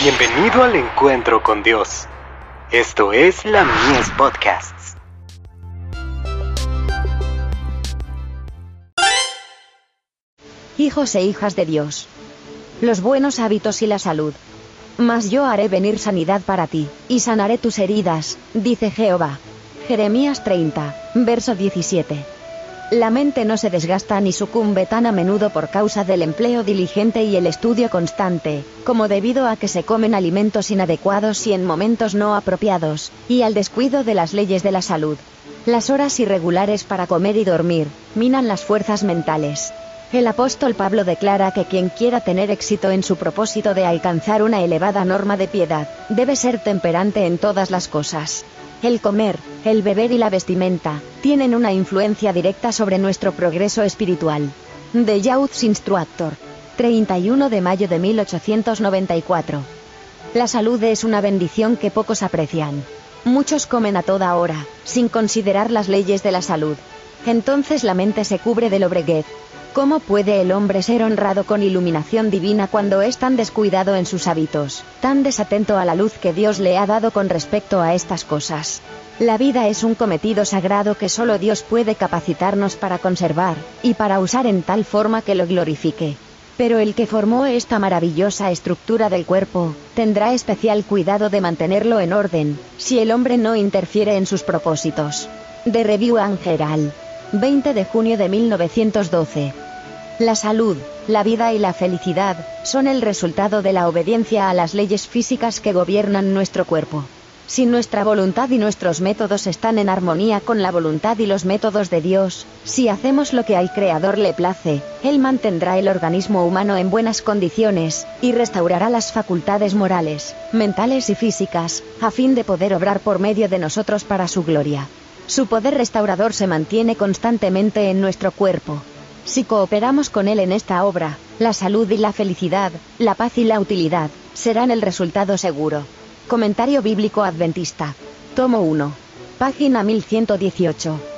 Bienvenido al encuentro con Dios. Esto es la Mies Podcasts. Hijos e hijas de Dios. Los buenos hábitos y la salud. Mas yo haré venir sanidad para ti, y sanaré tus heridas, dice Jehová. Jeremías 30, verso 17. La mente no se desgasta ni sucumbe tan a menudo por causa del empleo diligente y el estudio constante, como debido a que se comen alimentos inadecuados y en momentos no apropiados, y al descuido de las leyes de la salud. Las horas irregulares para comer y dormir, minan las fuerzas mentales. El apóstol Pablo declara que quien quiera tener éxito en su propósito de alcanzar una elevada norma de piedad, debe ser temperante en todas las cosas. El comer, el beber y la vestimenta, tienen una influencia directa sobre nuestro progreso espiritual. The Youth's Instructor. 31 de mayo de 1894. La salud es una bendición que pocos aprecian. Muchos comen a toda hora, sin considerar las leyes de la salud. Entonces la mente se cubre de lobreguez, ¿Cómo puede el hombre ser honrado con iluminación divina cuando es tan descuidado en sus hábitos, tan desatento a la luz que Dios le ha dado con respecto a estas cosas? La vida es un cometido sagrado que solo Dios puede capacitarnos para conservar, y para usar en tal forma que lo glorifique. Pero el que formó esta maravillosa estructura del cuerpo, tendrá especial cuidado de mantenerlo en orden, si el hombre no interfiere en sus propósitos. De Review Angeral. 20 de junio de 1912. La salud, la vida y la felicidad son el resultado de la obediencia a las leyes físicas que gobiernan nuestro cuerpo. Si nuestra voluntad y nuestros métodos están en armonía con la voluntad y los métodos de Dios, si hacemos lo que al Creador le place, Él mantendrá el organismo humano en buenas condiciones, y restaurará las facultades morales, mentales y físicas, a fin de poder obrar por medio de nosotros para su gloria. Su poder restaurador se mantiene constantemente en nuestro cuerpo, si cooperamos con Él en esta obra, la salud y la felicidad, la paz y la utilidad, serán el resultado seguro. Comentario Bíblico Adventista. Tomo 1. Página 1118.